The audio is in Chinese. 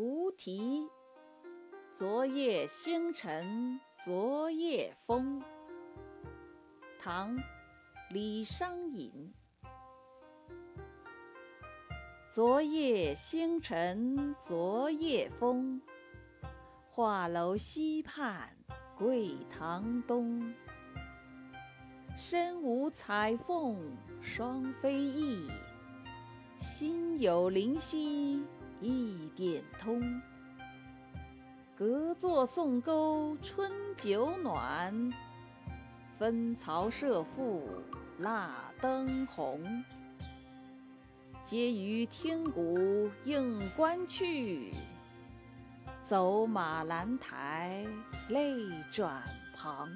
无题。昨夜星辰昨夜风。唐·李商隐。昨夜星辰昨夜风，画楼西畔桂堂东。身无彩凤双飞翼，心有灵犀一点通。隔座送钩春酒暖，分曹射覆蜡灯红。皆于听鼓应官去，走马兰台泪转旁。